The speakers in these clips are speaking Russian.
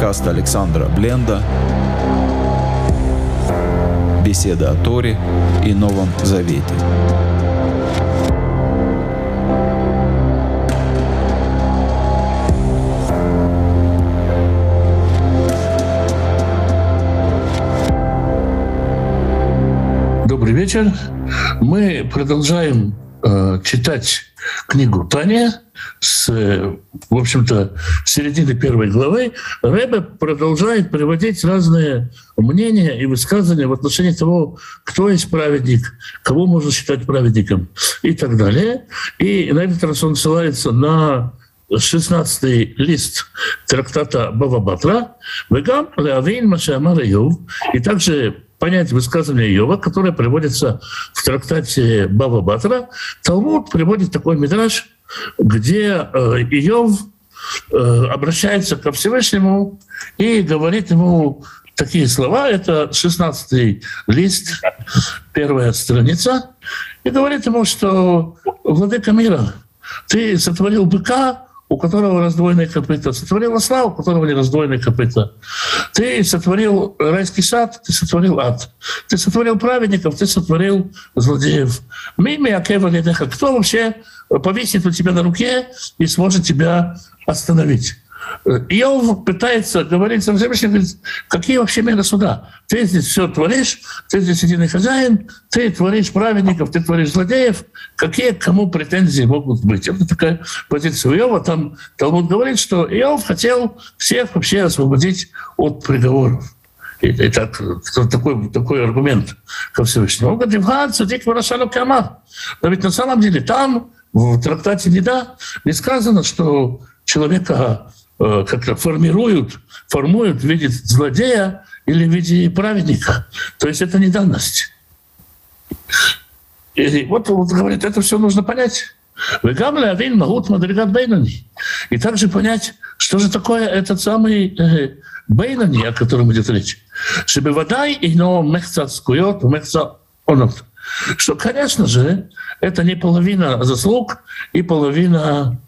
Подкаст Александра Бленда Беседа о Торе и Новом Завете. Добрый вечер. Мы продолжаем э, читать книгу Таня с, в общем-то, середины первой главы. Рэбе продолжает приводить разные мнения и высказывания в отношении того, кто есть праведник, кого можно считать праведником и так далее. И на этот раз он ссылается на 16 лист трактата Бава Батра, «Вегам леавин машамар и также понять высказывание Иова, которое приводится в трактате Бава Батра. Талмуд приводит такой мидраж, где э, Иов э, обращается ко Всевышнему и говорит ему такие слова. Это 16 лист, первая страница. И говорит ему, что «Владыка мира, ты сотворил быка, у которого раздвоенные копыта, сотворил осла, у которого не раздвоенные копыта. Ты сотворил райский сад, ты сотворил ад. Ты сотворил праведников, ты сотворил злодеев. Мими Акева Ледеха. Кто вообще повесит у тебя на руке и сможет тебя остановить? Иов пытается говорить со Всевышним, говорит, какие вообще меры суда? Ты здесь все творишь, ты здесь единый хозяин, ты творишь праведников, ты творишь злодеев. Какие к кому претензии могут быть? Это такая позиция Иова. Там Талмуд говорит, что Иов хотел всех вообще освободить от приговоров. И, и так, такой, такой аргумент ко Всевышнему. Он говорит. Но ведь на самом деле там, в трактате Неда, не сказано, что человека как-то формируют, формуют в виде злодея или в виде праведника. То есть это не данность. И вот, вот говорит, это все нужно понять. И также понять, что же такое этот самый э, Бейнани, о котором идет речь. Шебевадай и но мехца скует, мехца онот что, конечно же, это не половина заслуг и половина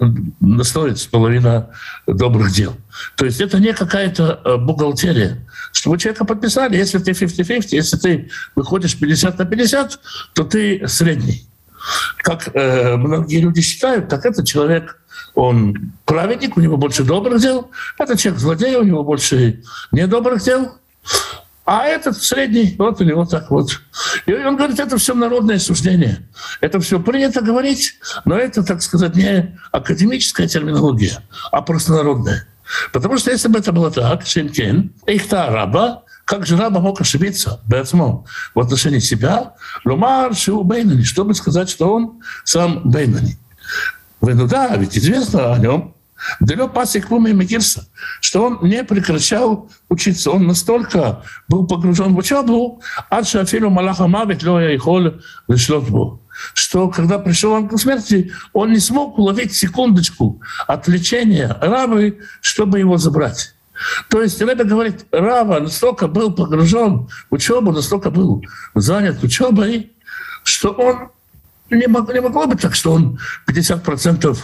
достоинств, половина добрых дел. То есть это не какая-то э, бухгалтерия. Чтобы человека подписали, если ты 50-50, если ты выходишь 50 на 50, то ты средний. Как э, многие люди считают, так это человек, он праведник, у него больше добрых дел, это человек злодей, у него больше недобрых дел, а этот средний, вот у него так вот. И он говорит, это все народное суждение. Это все принято говорить, но это, так сказать, не академическая терминология, а простонародная. Потому что если бы это было так, Шенкен, раба, как же раба мог ошибиться Бецмо, в отношении себя, Лумар Шиу Бейнани, чтобы сказать, что он сам Бейнани. Ну да, ведь известно о нем, Дело пасек Мегирса, что он не прекращал учиться. Он настолько был погружен в учебу, ад шафилу малаха мавит ло яихол лешлот бо что когда пришел ангел смерти, он не смог уловить секундочку отвлечения рабы, чтобы его забрать. То есть Ребе говорит, Рава настолько был погружен в учебу, настолько был занят учебой, что он не, мог, не могло быть так, что он 50%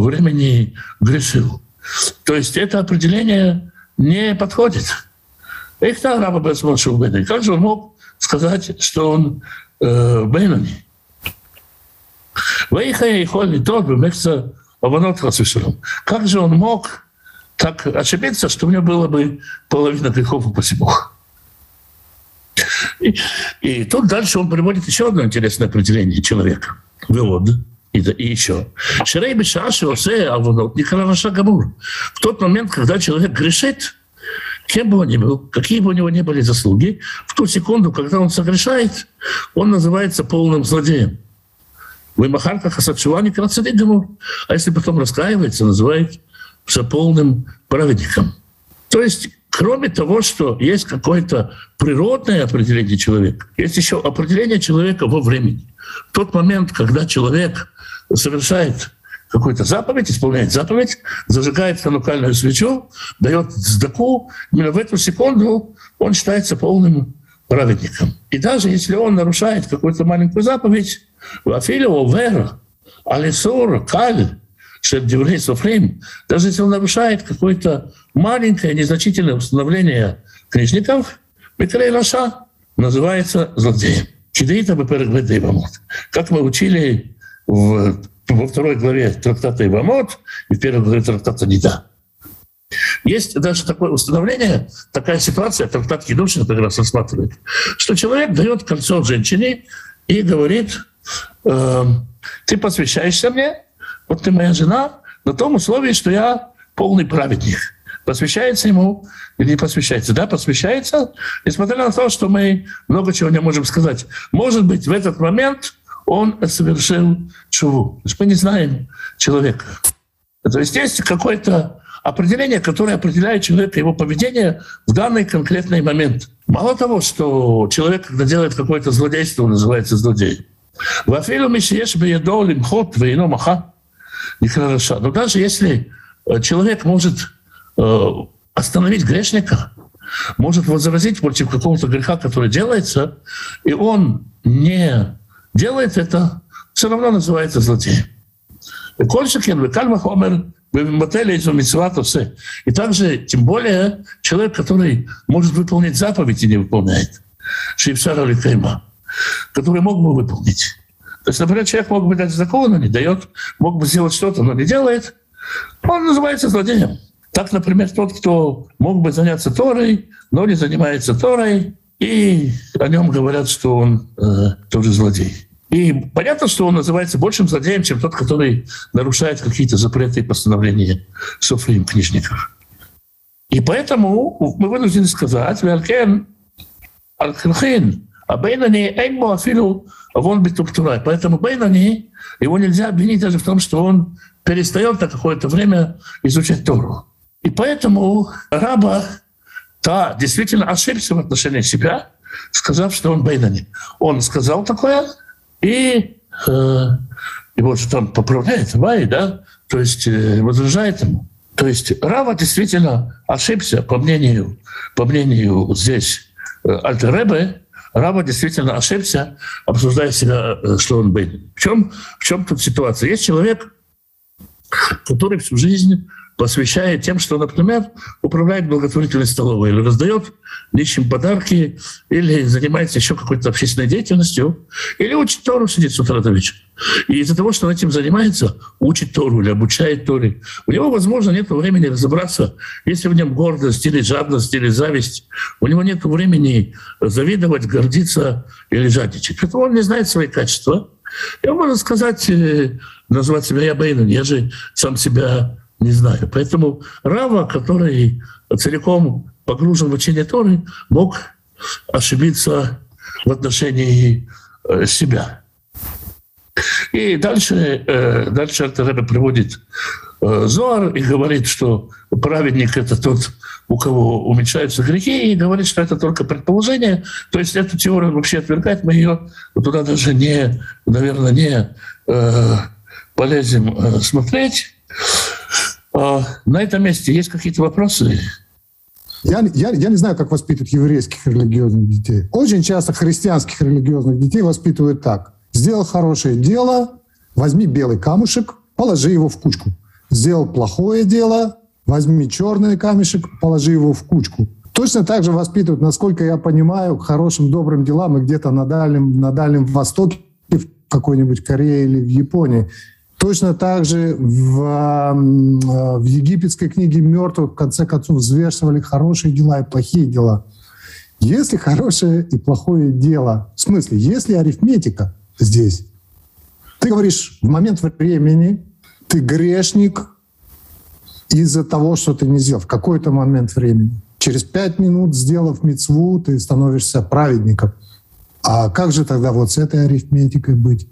времени грешил. То есть это определение не подходит. Их там раба Бесмошев Бенни. Как же он мог сказать, что он э, Бенни? Выехая и холли тот мехца обонот Как же он мог так ошибиться, что у него было бы половина грехов у Бог? И, и тут дальше он приводит еще одно интересное определение человека. Вывод. И, и еще. Ширей Бешаши Осе Авонот Николаша Гамур. В тот момент, когда человек грешит, кем бы он ни был, какие бы у него ни были заслуги, в ту секунду, когда он согрешает, он называется полным злодеем. Вы махарка хасадшивани крацадигамур. А если потом раскаивается, называет полным праведником. То есть Кроме того, что есть какое-то природное определение человека, есть еще определение человека во времени. В тот момент, когда человек совершает какую-то заповедь, исполняет заповедь, зажигает ханукальную свечу, дает сдаку, именно в эту секунду он считается полным праведником. И даже если он нарушает какую-то маленькую заповедь, Афилио, Вера, Алисур, Каль, Шердиврей Софрейм, даже если он нарушает какое-то маленькое, незначительное установление книжников, Микрей Раша называется злодеем. Беперегведа Ибамот. Как мы учили в, во второй главе трактата Ибамот и в первой главе трактата Нида. Есть даже такое установление, такая ситуация, трактат Кедушин как раз рассматривает, что человек дает кольцо женщине и говорит, э, ты посвящаешься мне, вот ты моя жена, на том условии, что я полный праведник. Посвящается ему или не посвящается? Да, посвящается, несмотря на то, что мы много чего не можем сказать. Может быть, в этот момент он совершил чуву. Мы не знаем человека. То есть есть какое-то определение, которое определяет человека, его поведение в данный конкретный момент. Мало того, что человек, когда делает какое-то злодейство, он называется злодеем. Вафилу мишиеш беедо лимхот вейно маха. Но даже если э, человек может э, остановить грешника, может возразить против какого-то греха, который делается, и он не делает это, все равно называется злодеем. Кольшикин, Векальма Хомер, и также, тем более, человек, который может выполнить заповедь и не выполняет. Шейпсара или Кайма который мог бы выполнить. То есть, например, человек мог бы дать закон, но не дает, мог бы сделать что-то, но не делает. Он называется злодеем. Так, например, тот, кто мог бы заняться Торой, но не занимается Торой, и о нем говорят, что он э, тоже злодей. И понятно, что он называется большим злодеем, чем тот, который нарушает какие-то запреты и постановления Софрим книжников. И поэтому мы вынуждены сказать, «Вялкен аль-хин а Бейнани Эйму Афилу вон битуктура. Поэтому Бейнани, его нельзя обвинить даже в том, что он перестает на какое-то время изучать Тору. И поэтому раба та действительно ошибся в отношении себя, сказав, что он Бейнани. Он сказал такое, и э, его же там поправляет Вай, да, то есть э, возражает ему. То есть Рава действительно ошибся, по мнению, по мнению здесь э, Альтеребе, Раба действительно ошибся, обсуждая себя, э, что он беден. В чем, в чем тут ситуация? Есть человек, который всю жизнь посвящает тем, что, например, управляет благотворительной столовой или раздает нищим подарки, или занимается еще какой-то общественной деятельностью, или учит Тору, сидит с утра до вечера. И из-за того, что он этим занимается, учит Тору или обучает Торе, у него, возможно, нет времени разобраться, если в нем гордость или жадность или зависть. У него нет времени завидовать, гордиться или жадничать. Поэтому он не знает свои качества. И он может сказать, э, назвать себя я Бейнон, я же сам себя не знаю. Поэтому Рава, который целиком погружен в учение Торы, мог ошибиться в отношении э, себя. И дальше, э, дальше Альтеребе приводит э, Зоар и говорит, что праведник — это тот, у кого уменьшаются грехи, и говорит, что это только предположение. То есть эту теорию вообще отвергать, мы ее туда даже не, наверное, не полезем смотреть. А, на этом месте есть какие-то вопросы? Я, я, я не знаю, как воспитывают еврейских религиозных детей. Очень часто христианских религиозных детей воспитывают так. Сделал хорошее дело, возьми белый камушек, положи его в кучку. Сделал плохое дело, возьми черный камешек, положи его в кучку. Точно так же воспитывают, насколько я понимаю, к хорошим добрым делам и где-то на Дальнем, на Дальнем Востоке, в какой-нибудь Корее или в Японии. Точно так же в, в египетской книге мертвых в конце концов взвешивали хорошие дела и плохие дела. Если хорошее и плохое дело, в смысле, если арифметика здесь, ты говоришь, в момент времени ты грешник из-за того, что ты не сделал в какой-то момент времени. Через пять минут, сделав мецву, ты становишься праведником. А как же тогда вот с этой арифметикой быть?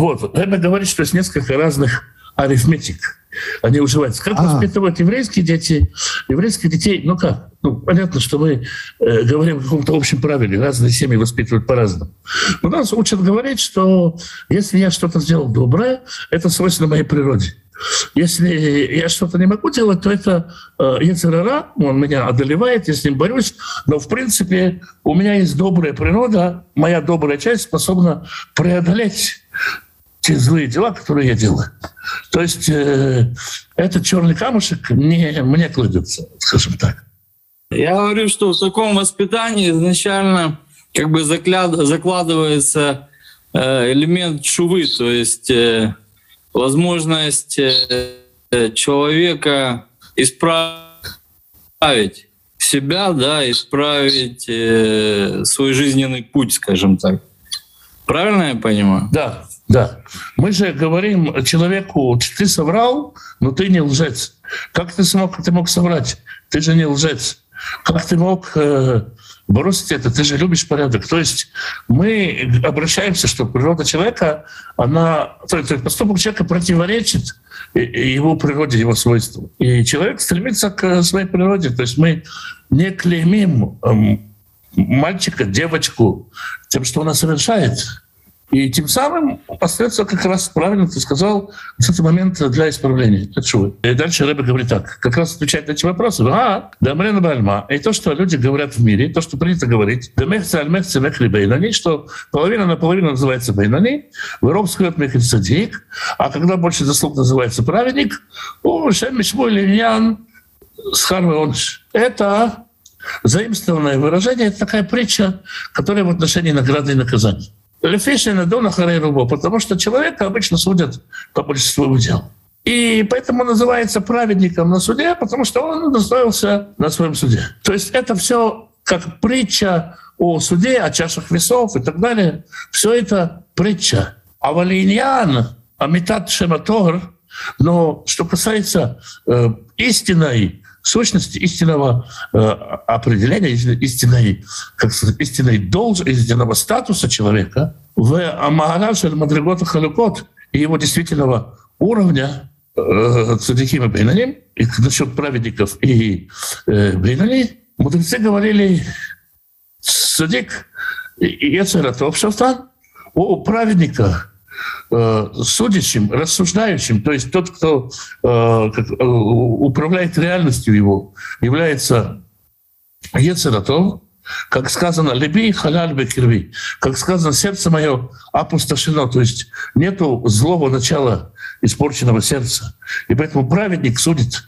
Вот. Это говорит, что есть несколько разных арифметик. Они уживаются. Как а. воспитывают еврейские дети? Еврейских детей, ну как? Ну, понятно, что мы э, говорим о каком-то общем правиле. Разные семьи воспитывают по-разному. Но нас учат говорить, что если я что-то сделал доброе, это свойственно моей природе. Если я что-то не могу делать, то это э, Ецерара, он меня одолевает, я с ним борюсь, но в принципе у меня есть добрая природа, моя добрая часть способна преодолеть те злые дела, которые я делаю. То есть э, этот черный камушек не мне кладется, скажем так. Я говорю, что в таком воспитании изначально как бы закладывается э, элемент шувы, то есть э, возможность э, человека исправить себя, да, исправить свой жизненный путь, скажем так. Правильно я понимаю? Да, да. Мы же говорим человеку, ты соврал, но ты не лжец. Как ты смог, ты мог соврать? Ты же не лжец. Как ты мог э, бросить это? Ты же любишь порядок. То есть мы обращаемся, что природа человека, она, то есть поступок человека противоречит его природе, его свойствам. И человек стремится к своей природе. То есть мы не клеймим эм, мальчика, девочку тем, что она совершает. И тем самым остается как раз правильно, ты сказал, этот момент для исправления. Это? И дальше Рэбе говорит так, как раз отвечает на эти вопросы. А, да мрена бальма. И то, что люди говорят в мире, то, что принято говорить, да мехца аль мехца мехли бейнани, что половина на половину называется бейнани, выроб скрет мехель садик, а когда больше заслуг называется праведник, у шем мишму линьян схарвы онш. Это заимствованное выражение, это такая притча, которая в отношении награды и наказания. Лефишина Дона Харейрубо, потому что человека обычно судят по большинству дел. И поэтому называется праведником на суде, потому что он достоился на своем суде. То есть это все как притча о суде, о чашах весов и так далее. Все это притча. А валиньян, амитат шематор, но что касается э, истинной сущности истинного э, определения, истинной, как сказать, истинной долж, истинного статуса человека в Амагараше Мадригота Халюкот и его действительного уровня э, Цадикима Бейнаним, и насчет праведников и э, Бейнани, мудрецы говорили Садик и Ецератов Шафтан о праведниках, Э, судящим, рассуждающим, то есть тот, кто э, э, управляет реальностью его, является Ецератов, как сказано, «Леби халяль бекирви», как сказано, «сердце мое опустошено», то есть нету злого начала испорченного сердца. И поэтому праведник судит,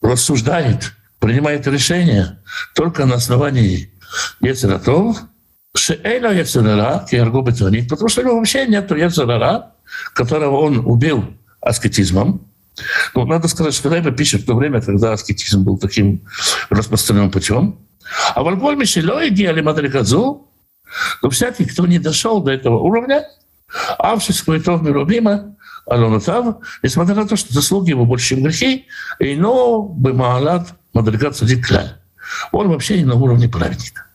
рассуждает, принимает решения только на основании Ецератов – Шеэля Яцерара, Киаргу Бетонит, потому что у него вообще нет Яцерара, которого он убил аскетизмом. Ну, надо сказать, что Рэбе пишет в то время, когда аскетизм был таким распространенным путем. А в Альбольме Шилой Гиали Мадрикадзу, но всякий, кто не дошел до этого уровня, Авшис Куитов Мирубима, Алонатав, несмотря на то, что заслуги его больше, чем грехи, и но бы Маалат Мадрикад Садик Он вообще не на уровне праведника.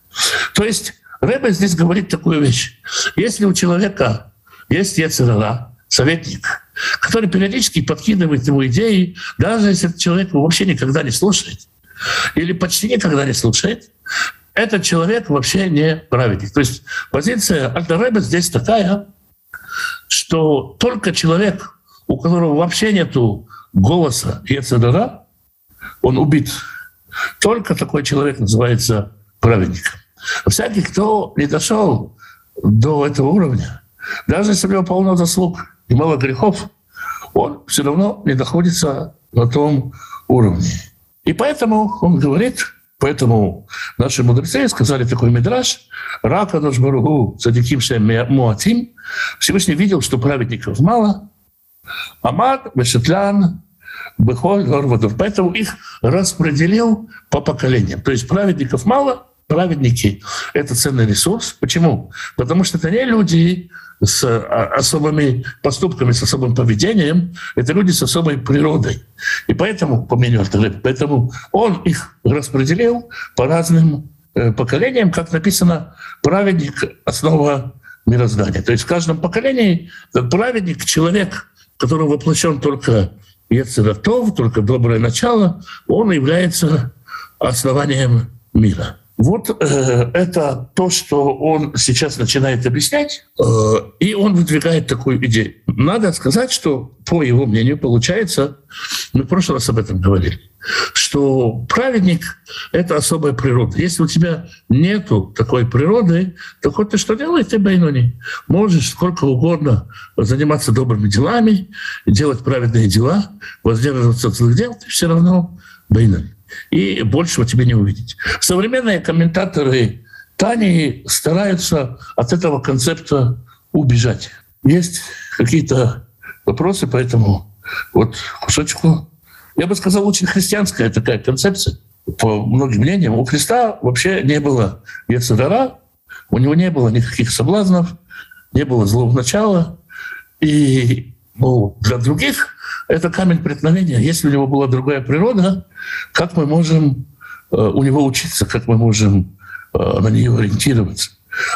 То есть Рэбе здесь говорит такую вещь. Если у человека есть Ецерара, советник, который периодически подкидывает ему идеи, даже если этот человек его вообще никогда не слушает, или почти никогда не слушает, этот человек вообще не праведник. То есть позиция Альтереба здесь такая, что только человек, у которого вообще нету голоса Ецедара, он убит. Только такой человек называется праведником. Всякий, кто не дошел до этого уровня, даже если у него полно заслуг и мало грехов, он все равно не находится на том уровне. И поэтому он говорит, поэтому наши мудрецы сказали такой мидраж, «Рака нож баругу садиким муатим». Всевышний видел, что праведников мало, Амад, Бешетлян, Бехоль, Горвадов. Поэтому их распределил по поколениям. То есть праведников мало, праведники — это ценный ресурс. Почему? Потому что это не люди с а, особыми поступками, с особым поведением, это люди с особой природой. И поэтому, по мнению Артелева, поэтому он их распределил по разным э, поколениям, как написано, праведник — основа мироздания. То есть в каждом поколении праведник — человек, который воплощен только Ецератов, только доброе начало, он является основанием мира. Вот э, это то, что он сейчас начинает объяснять, э, и он выдвигает такую идею. Надо сказать, что по его мнению получается, мы в прошлый раз об этом говорили, что праведник — это особая природа. Если у тебя нету такой природы, то хоть ты что делай, ты Байнони. Можешь сколько угодно заниматься добрыми делами, делать праведные дела, воздерживаться от злых дел, ты все равно Байнони и большего тебе не увидеть. Современные комментаторы Тани стараются от этого концепта убежать. Есть какие-то вопросы по этому вот кусочку. Я бы сказал, очень христианская такая концепция. По многим мнениям, у Христа вообще не было Ецедара, у него не было никаких соблазнов, не было злого начала. И ну, для других это камень преткновения. Если у него была другая природа, как мы можем э, у него учиться, как мы можем э, на нее ориентироваться?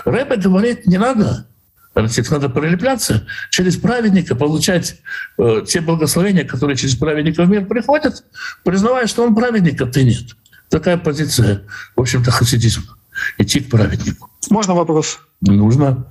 Рэбе говорит, не надо, надо прилепляться через праведника, получать э, те благословения, которые через праведника в мир приходят, признавая, что он праведник, а ты нет. Такая позиция, в общем-то, хасидизма. Идти к праведнику. Можно вопрос? Нужно.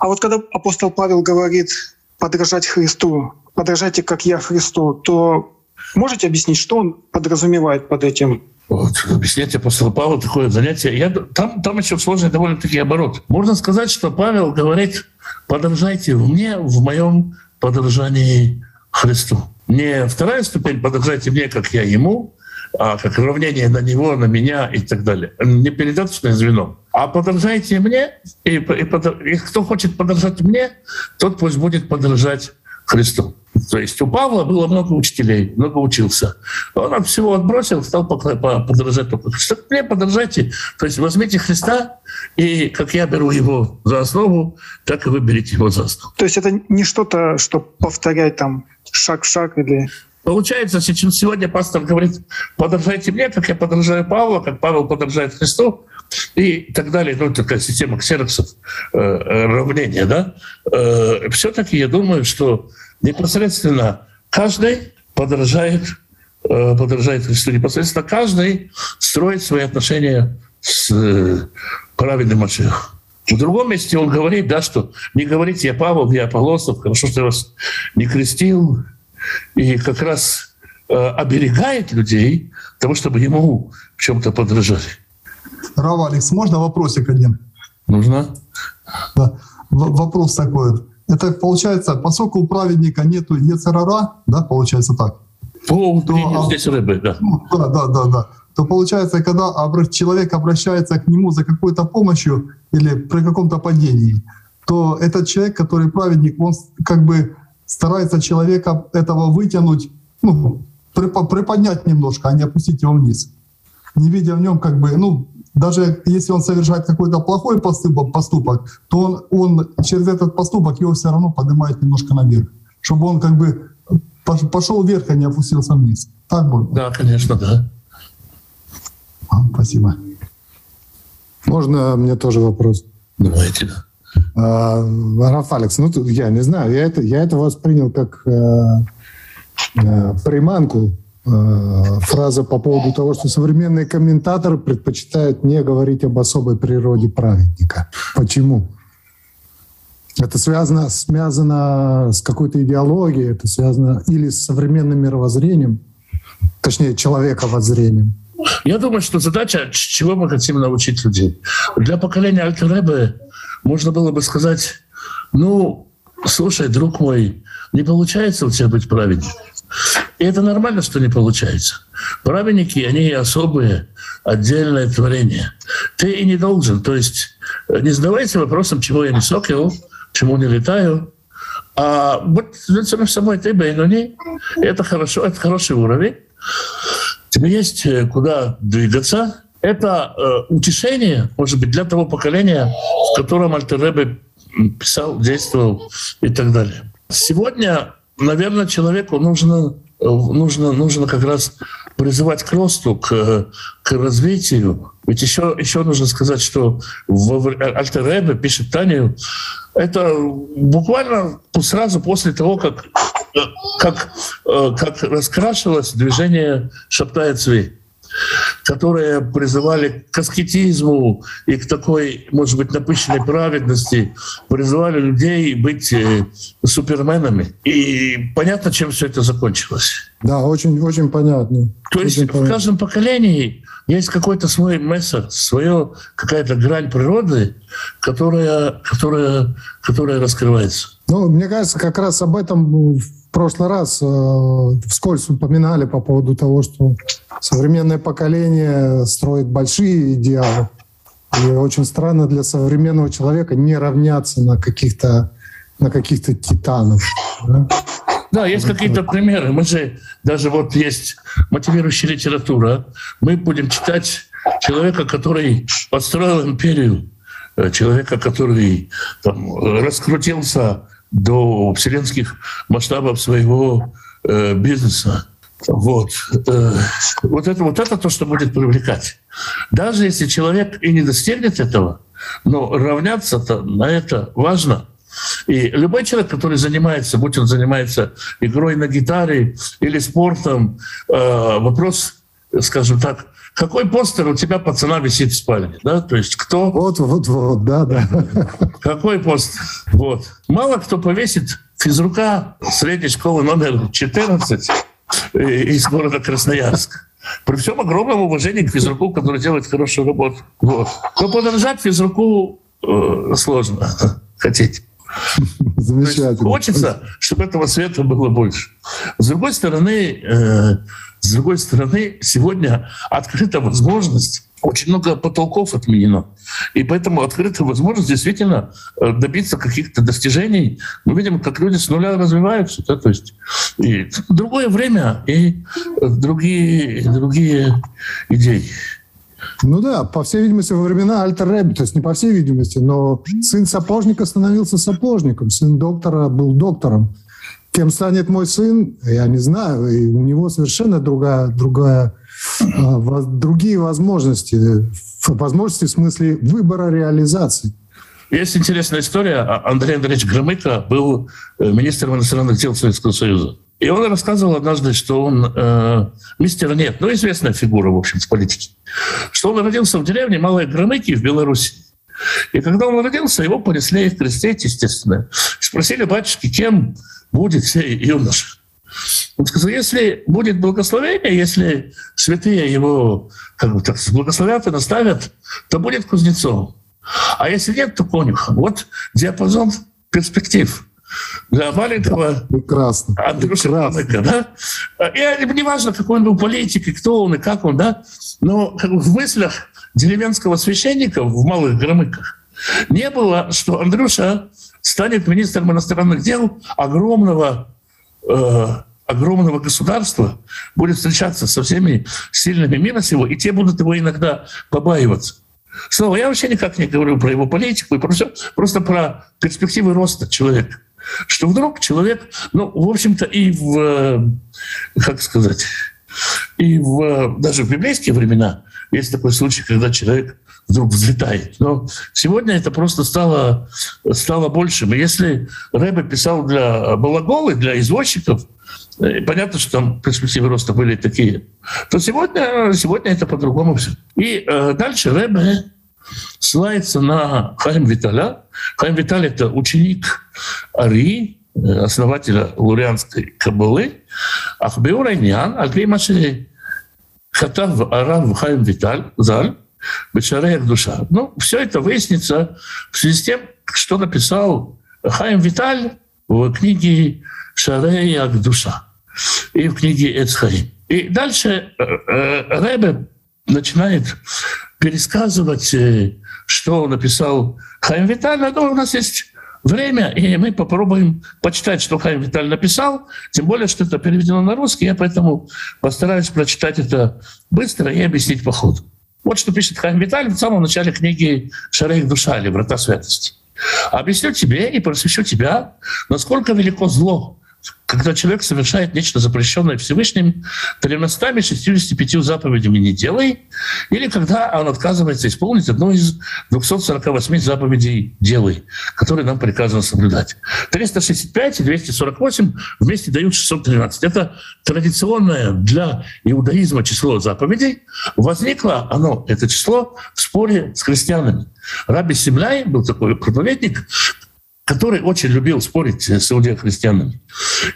А вот когда апостол Павел говорит подражать Христу, подражайте, как я Христу, то можете объяснить, что он подразумевает под этим? Вот, объяснять апостол Павел такое занятие. Я, там, там еще сложный довольно-таки оборот. Можно сказать, что Павел говорит, подражайте мне в моем подражании Христу. Не вторая ступень, подражайте мне, как я ему, а как равнение на него, на меня и так далее. Не передаточное звено. А подражайте мне, и, и, и кто хочет подражать мне, тот пусть будет подражать Христу. То есть у Павла было много учителей, много учился. Он от всего отбросил, стал подражать только Христу. Мне подражайте. То есть возьмите Христа, и как я беру его за основу, так и вы берите его за основу. То есть это не что-то, что повторять там шаг в шаг или... Получается, сейчас сегодня пастор говорит, подражайте мне, как я подражаю Павлу, как Павел подражает Христу, и так далее. Ну, такая система ксероксов, э, э, равнения, да. Э, все-таки я думаю, что непосредственно каждый подражает, э, подражает Христу. Непосредственно каждый строит свои отношения с э, праведным Машехом. В другом месте он говорит, да, что не говорите, я Павел, я Аполосов, хорошо, что я вас не крестил, и как раз э, оберегает людей того, чтобы ему в чем-то подражали. Рава Алекс, можно вопросик один? Нужно. Да. В- вопрос такой. Это получается, поскольку у праведника нету Ецерара, да, получается так? По то, а, здесь рыбы, да. Ну, да, да, да, да. То получается, когда человек обращается к нему за какой-то помощью или при каком-то падении, то этот человек, который праведник, он как бы старается человека этого вытянуть, ну, приподнять немножко, а не опустить его вниз. Не видя в нем как бы, ну, даже если он совершает какой-то плохой поступок, поступок то он, он через этот поступок его все равно поднимает немножко наверх, чтобы он как бы пошел вверх, а не опустился вниз. Так будет? Да, конечно, да. Спасибо. Можно мне тоже вопрос? Давайте, да. А, Раф Алекс, ну я не знаю, я это, я это воспринял как э, э, приманку Э, фраза по поводу того, что современные комментаторы предпочитают не говорить об особой природе праведника. Почему? Это связано, связано с какой-то идеологией, это связано или с современным мировоззрением, точнее, человековоззрением. Я думаю, что задача, чего мы хотим научить людей. Для поколения Альтеребе можно было бы сказать, ну, слушай, друг мой, не получается у тебя быть праведником. И это нормально, что не получается. Праведники, они особые, отдельное творение. Ты и не должен. То есть э, не задавайся вопросом, чего я не сокел, чему не летаю. А вот самим собой ты бейнони. Это хорошо, это хороший уровень. Тебе есть э, куда двигаться. Это э, утешение, может быть, для того поколения, в котором Альтеребе писал, действовал и так далее. Сегодня наверное, человеку нужно, нужно, нужно как раз призывать к росту, к, к развитию. Ведь еще, еще нужно сказать, что в Альтеребе пишет Танию, это буквально сразу после того, как, как, как раскрашивалось движение «Шаптая цвей». Которые призывали к аскетизму и к такой, может быть, напыщенной праведности, призывали людей быть э, суперменами. И понятно, чем все это закончилось. Да, очень, очень понятно. То есть очень в каждом поколении есть какой-то свой мессер, свое какая-то грань природы, которая, которая, которая раскрывается. Ну, мне кажется, как раз об этом в прошлый раз э, вскользь упоминали по поводу того, что современное поколение строит большие идеалы. И очень странно для современного человека не равняться на каких-то на каких-то титанов. Да? Да, есть какие-то примеры. Мы же, даже вот есть мотивирующая литература. Мы будем читать человека, который построил империю, э, человека, который там, раскрутился до вселенских масштабов своего э, бизнеса. Вот. Э, вот, это, вот это то, что будет привлекать. Даже если человек и не достигнет этого, но равняться-то на это важно. И любой человек, который занимается, будь он занимается игрой на гитаре или спортом, э, вопрос, скажем так, какой постер у тебя пацана висит в спальне, да? То есть кто? Вот, вот, вот, да, да. Какой постер? Вот. Мало кто повесит физрука средней школы номер 14 из города Красноярск. При всем огромном уважении к физруку, который делает хорошую работу. Вот. Но подражать физруку э, сложно хотеть. Замечательно. Хочется, чтобы этого света было больше. С другой стороны, э, с другой стороны, сегодня открыта возможность очень много потолков отменено. И поэтому открыта возможность действительно э, добиться каких-то достижений. Мы видим, как люди с нуля развиваются. Да? То есть и другое время и другие, другие идеи. Ну да, по всей видимости, во времена Альтер Рэбби, то есть не по всей видимости, но сын сапожника становился сапожником, сын доктора был доктором. Кем станет мой сын, я не знаю. И у него совершенно другая, другая, а, другие возможности. Возможности в смысле выбора реализации. Есть интересная история. А, Андрей Андреевич Громыко был э, министром иностранных дел Советского Союза. И он рассказывал однажды, что он э, мистер нет, ну известная фигура, в общем, в политике, что он родился в деревне Малой Громыки в Беларуси. И когда он родился, его понесли крестить, естественно. Спросили батюшки, кем будет юноша. Он сказал, если будет благословение, если святые его как бы так, благословят и наставят, то будет кузнецом. А если нет, то конюхом. Вот диапазон перспектив для маленького Прекрасно. Андрюша Прекрасно. да? И неважно, какой он был политик, и кто он, и как он, да? Но как бы в мыслях деревенского священника в Малых Громыках не было, что Андрюша станет министром иностранных дел огромного, э, огромного государства, будет встречаться со всеми сильными мира сего, и те будут его иногда побаиваться. Снова, я вообще никак не говорю про его политику и про все, просто про перспективы роста человека. Что вдруг человек, ну, в общем-то, и в, э, как сказать, и в, даже в библейские времена есть такой случай, когда человек вдруг взлетает. Но сегодня это просто стало, стало большим. Если Рэбе писал для балаголы, для извозчиков, э, понятно, что там перспективы роста были такие, то сегодня, сегодня это по-другому все. И э, дальше Рэбе ссылается на Хайм Виталя. Хайм Виталь — это ученик Ари, э, основателя лурианской кабалы. Ахбеур Айнян, Альпи Хатав Арав Хайм Виталь, Заль, Бешареях душа. Ну, все это выяснится в связи с тем, что написал Хайм Виталь в книге Шареях душа и в книге Эцхаим. И дальше э, э, Ребе начинает пересказывать, э, что написал Хайм Виталь. Но у нас есть время, и мы попробуем почитать, что Хайм Виталь написал, тем более, что это переведено на русский, я поэтому постараюсь прочитать это быстро и объяснить по ходу. Вот что пишет Хайм Виталь в самом начале книги «Шарейх душа» или «Врата святости». «Объясню тебе и просвещу тебя, насколько велико зло, когда человек совершает нечто запрещенное Всевышним 365 заповедями не делай, или когда он отказывается исполнить одну из 248 заповедей делай, которые нам приказано соблюдать. 365 и 248 вместе дают 613. Это традиционное для иудаизма число заповедей. Возникло оно, это число, в споре с христианами. Раби Семляй был такой проповедник, который очень любил спорить с иудео-христианами.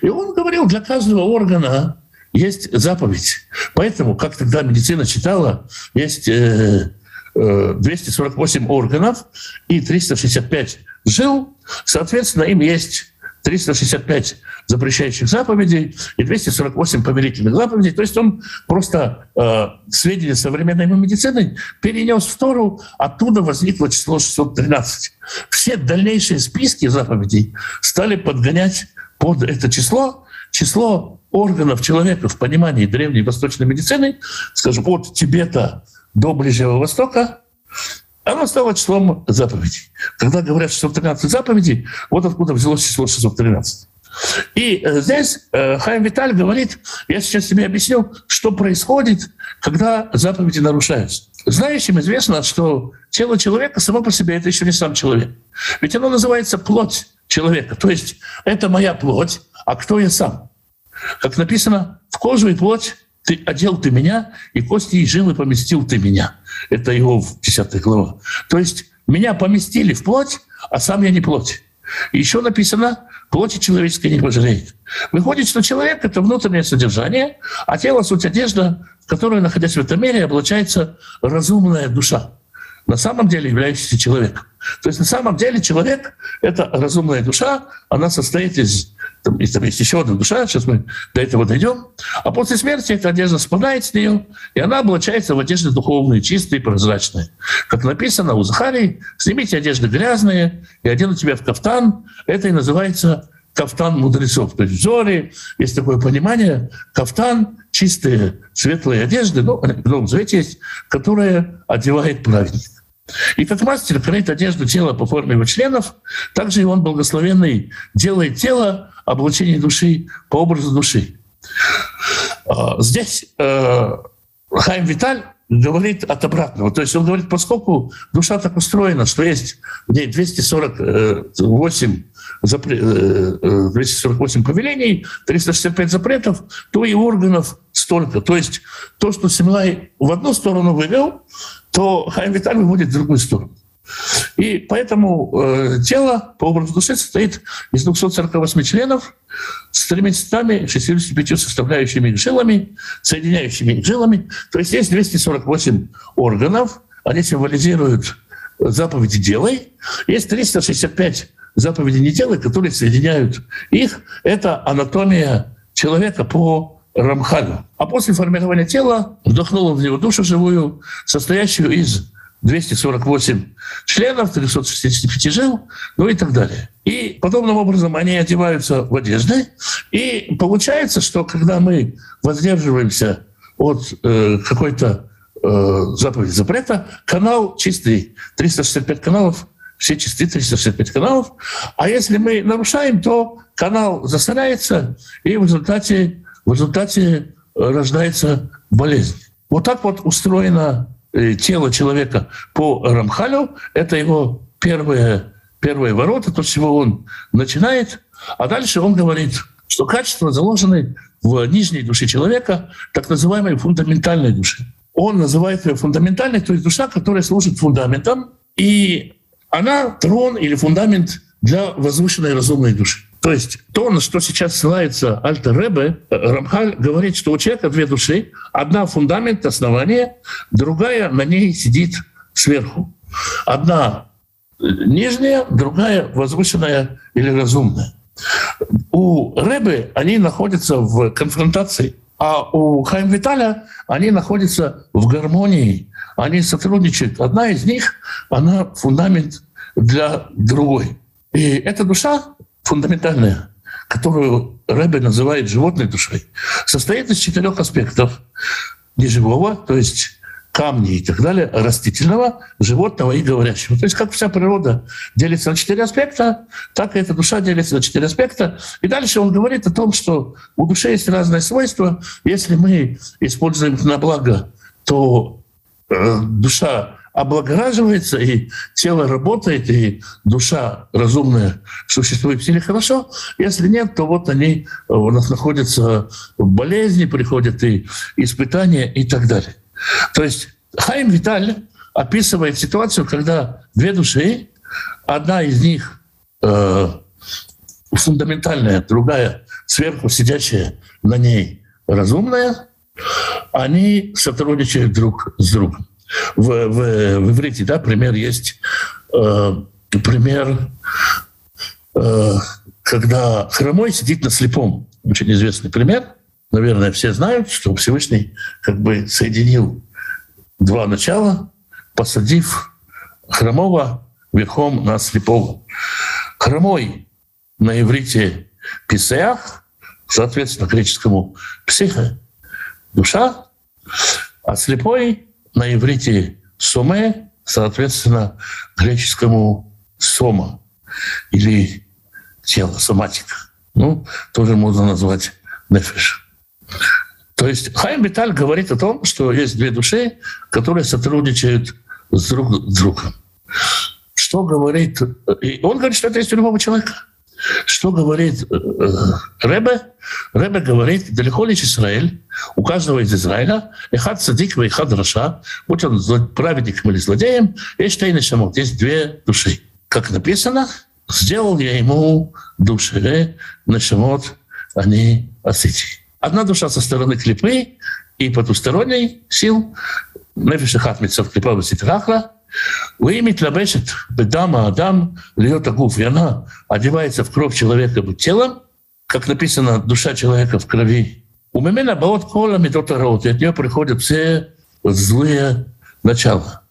И он говорил, для каждого органа есть заповедь. Поэтому, как тогда медицина читала, есть 248 э, э, органов и 365 жил, соответственно, им есть 365 запрещающих заповедей и 248 повелительных заповедей. То есть он просто э, сведения современной медицины перенес в Тору, оттуда возникло число 613. Все дальнейшие списки заповедей стали подгонять под это число, число органов человека в понимании древней восточной медицины, скажем, от Тибета до Ближнего Востока, оно стало числом заповедей. Когда говорят 613 заповедей, вот откуда взялось число 613. И э, здесь э, Хайм Виталь говорит, я сейчас тебе объясню, что происходит, когда заповеди нарушаются. Знающим известно, что тело человека само по себе это еще не сам человек. Ведь оно называется плоть человека. То есть это моя плоть, а кто я сам? Как написано, в кожу и плоть ты одел ты меня, и кости и жилы поместил ты меня. Это его в 10 глава. То есть меня поместили в плоть, а сам я не плоть. Еще написано, плоти человеческой не пожалеет. Выходит, что человек — это внутреннее содержание, а тело — суть одежда, в которой, находясь в этом мире, облачается разумная душа, на самом деле являющаяся человеком. То есть на самом деле человек — это разумная душа, она состоит из там, и там есть еще одна душа, сейчас мы до этого дойдем. А после смерти эта одежда спадает с нее, и она облачается в одежды духовные, чистые, прозрачные. Как написано у Захарии, снимите одежды грязные и одену тебя в кафтан. Это и называется кафтан мудрецов. То есть в Зоре есть такое понимание, кафтан, чистые светлые одежды, ну, в Новом Завете есть, которые одевает праведник. И как мастер кроит одежду тела по форме его членов, также и он благословенный делает тело облачение души по образу души. А, здесь э, Хайм Виталь говорит от обратного. То есть он говорит, поскольку душа так устроена, что есть в ней 248, запре... 248 повелений, 365 запретов, то и органов столько. То есть то, что Семлай в одну сторону вывел, то Хайм Виталь выводит в другую сторону. И поэтому э, тело по образу души состоит из 248 членов с 365 составляющими жилами, соединяющими жилами. То есть есть 248 органов, они символизируют заповеди «делай». Есть 365 заповедей «не делай», которые соединяют их. Это анатомия человека по Рамхалю. А после формирования тела вдохнула в него душу живую, состоящую из 248 членов, 365 жил, ну и так далее. И подобным образом они одеваются в одежды. И получается, что когда мы воздерживаемся от э, какой-то э, заповеди запрета, канал чистый, 365 каналов, все чисты, 365 каналов. А если мы нарушаем, то канал засоряется, и в результате, в результате рождается болезнь. Вот так вот устроена Э, тело человека по Рамхалю, это его первые, первые ворота, то, с чего он начинает. А дальше он говорит, что качества заложены в нижней душе человека, так называемой фундаментальной душе. Он называет ее фундаментальной, то есть душа, которая служит фундаментом, и она трон или фундамент для возвышенной разумной души. То есть то, на что сейчас ссылается Альтер Ребе, Рамхаль говорит, что у человека две души. Одна — фундамент, основание, другая на ней сидит сверху. Одна нижняя, другая возвышенная или разумная. У Ребе они находятся в конфронтации, а у Хайм Виталя они находятся в гармонии, они сотрудничают. Одна из них, она фундамент для другой. И эта душа фундаментальная, которую Рэбе называет животной душой, состоит из четырех аспектов неживого, то есть камни и так далее, растительного, животного и говорящего. То есть как вся природа делится на четыре аспекта, так и эта душа делится на четыре аспекта. И дальше он говорит о том, что у души есть разные свойства. Если мы используем их на благо, то э, душа облагораживается, и тело работает, и душа разумная существует в теле хорошо. Если нет, то вот они у нас находятся в болезни, приходят и испытания и так далее. То есть Хайм Виталь описывает ситуацию, когда две души, одна из них э, фундаментальная, другая сверху сидящая на ней разумная, они сотрудничают друг с другом в, в, в иврите, да, пример есть, э, пример, э, когда хромой сидит на слепом. Очень известный пример. Наверное, все знают, что Всевышний как бы соединил два начала, посадив хромого верхом на слепого. Хромой на иврите писеах, соответственно, греческому психа, душа, а слепой на иврите «соме», соответственно, греческому «сома» или тело, соматика. Ну, тоже можно назвать нефеш. То есть Хайм Виталь говорит о том, что есть две души, которые сотрудничают с друг с другом. Что говорит... И он говорит, что это есть у любого человека. Что говорит э, э, Ребе? Ребе говорит, далеко лишь Израиль, у каждого из Израиля, эхад садик и эхад раша, будь он праведником или злодеем, есть тайный шамот, есть две души. Как написано, сделал я ему души, нашамот, они осыти. Одна душа со стороны клипы и потусторонней сил, нефиш эхад митцов клипа васитрахла, вы מתלבשת בדם האדם להיות הגוף, и она одевается в кровь человека быть телом, как написано, душа человека в крови. У мемена баот кола метотарот, и от нее приходят все злые начала.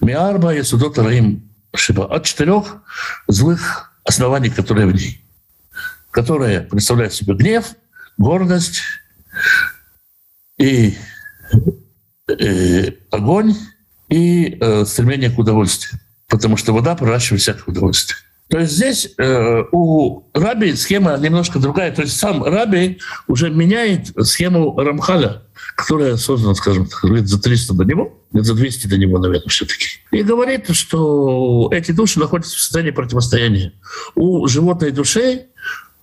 Миарба и судот раим шиба. От четырех злых оснований, которые в ней. Которые представляют себе гнев, гордость и, и огонь, и э, стремление к удовольствию. Потому что вода проращивает всякое удовольствие. То есть здесь э, у Раби схема немножко другая. То есть сам Раби уже меняет схему Рамхаля, которая создана, скажем так, за 300 до него, за 200 до него, наверное, все-таки. И говорит, что эти души находятся в состоянии противостояния. У животной души,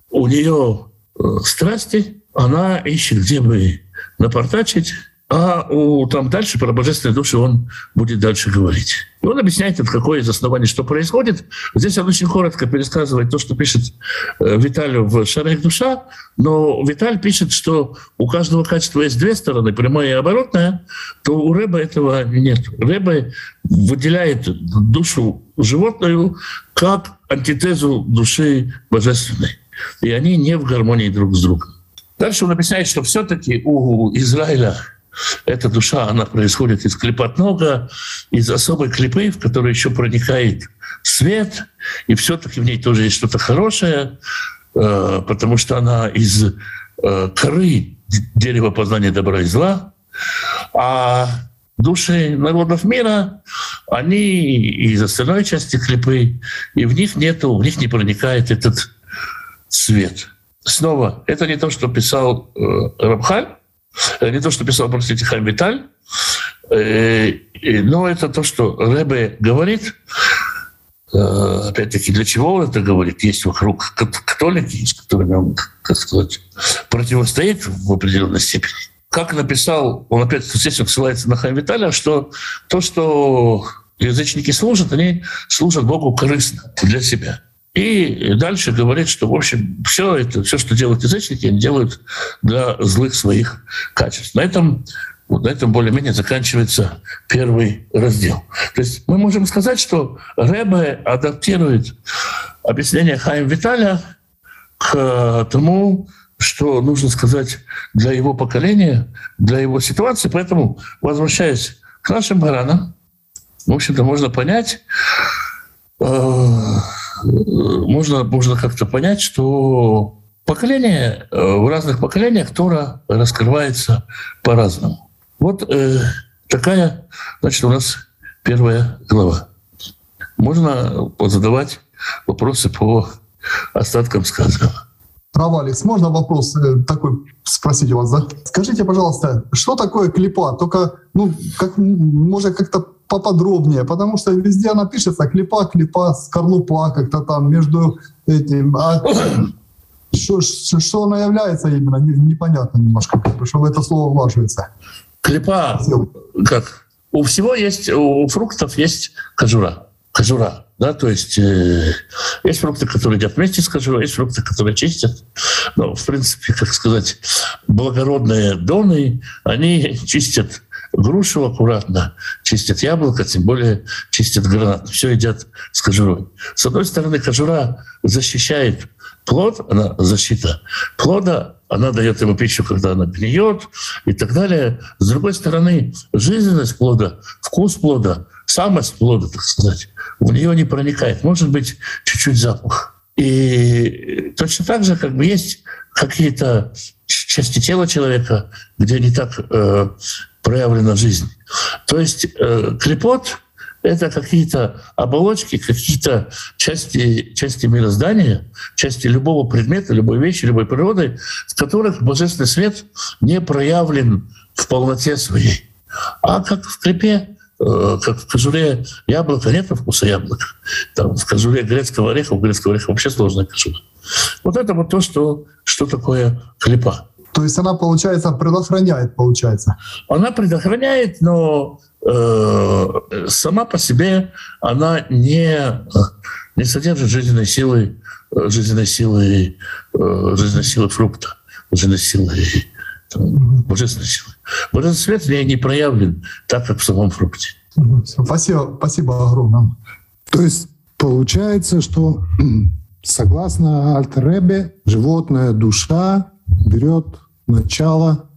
у нее э, страсти, она ищет, где бы напортачить, а у, там дальше про божественные души он будет дальше говорить. И он объясняет, от какое из оснований что происходит. Здесь он очень коротко пересказывает то, что пишет э, Виталий в «Шарах душа», но Виталь пишет, что у каждого качества есть две стороны, прямая и оборотная, то у Рэба этого нет. Рэба выделяет душу животную как антитезу души божественной. И они не в гармонии друг с другом. Дальше он объясняет, что все-таки у Израиля эта душа, она происходит из клепотнога, из особой клепы, в которой еще проникает свет, и все-таки в ней тоже есть что-то хорошее, э, потому что она из э, коры дерева познания добра и зла, а души народов мира, они из остальной части клепы, и в них нету, в них не проникает этот свет. Снова, это не то, что писал э, Рабхаль, не то, что писал, простите, Хайм Виталь, э, но это то, что Рэбе говорит, э, опять-таки, для чего он это говорит? Есть вокруг католики, с которыми он, так сказать, противостоит в определенной степени. Как написал, он опять здесь ссылается на Хайм Виталя, что то, что язычники служат, они служат Богу корыстно для себя. И дальше говорит, что, в общем, все это, все, что делают язычники, они делают для злых своих качеств. На этом вот на этом более-менее заканчивается первый раздел. То есть мы можем сказать, что Рэбе адаптирует объяснение Хаим Виталя к тому, что нужно сказать для его поколения, для его ситуации. Поэтому, возвращаясь к нашим баранам, в общем-то, можно понять, э, можно, можно как-то понять, что поколение, э, в разных поколениях Тора раскрывается по-разному. Вот э, Такая, значит, у нас первая глава. Можно задавать вопросы по остаткам сказанного. Рав Алекс, можно вопрос э, такой спросить у вас, да? Скажите, пожалуйста, что такое клипа? Только, ну, как, может, как-то поподробнее, потому что везде она пишется клипа, клипа, скорлупа, как-то там между этим. А что, она является именно, непонятно немножко, бы, что в это слово влаживается. Клипа, как? У всего есть, у фруктов есть кожура. Кожура, да, то есть э, есть фрукты, которые едят вместе с кожурой, есть фрукты, которые чистят. Но, в принципе, как сказать, благородные доны, они чистят грушу аккуратно, чистят яблоко, тем более чистят гранат. Все едят с кожурой. С одной стороны, кожура защищает плод, она защита плода, она дает ему пищу, когда она гниет и так далее. С другой стороны, жизненность плода, вкус плода, самость плода, так сказать, в нее не проникает. Может быть, чуть-чуть запах. И точно так же, как бы есть какие-то части тела человека, где не так э, проявлена жизнь. То есть э, клепот это какие-то оболочки, какие-то части, части мироздания, части любого предмета, любой вещи, любой природы, в которых божественный свет не проявлен в полноте своей. А как в клепе, э, как в кожуре яблока нет вкуса яблока. Там в кожуре грецкого ореха, у грецкого ореха вообще сложная кожура. Вот это вот то, что, что такое клепа. То есть она, получается, предохраняет, получается? Она предохраняет, но э, сама по себе она не, не содержит жизненной силы, жизненной силы, э, жизненной силы фрукта, жизненной силы там, божественной силы. Божественный свет в ней не проявлен так, как в самом фрукте. Спасибо, спасибо огромное. То есть получается, что согласно Альтеребе, животная душа берет начало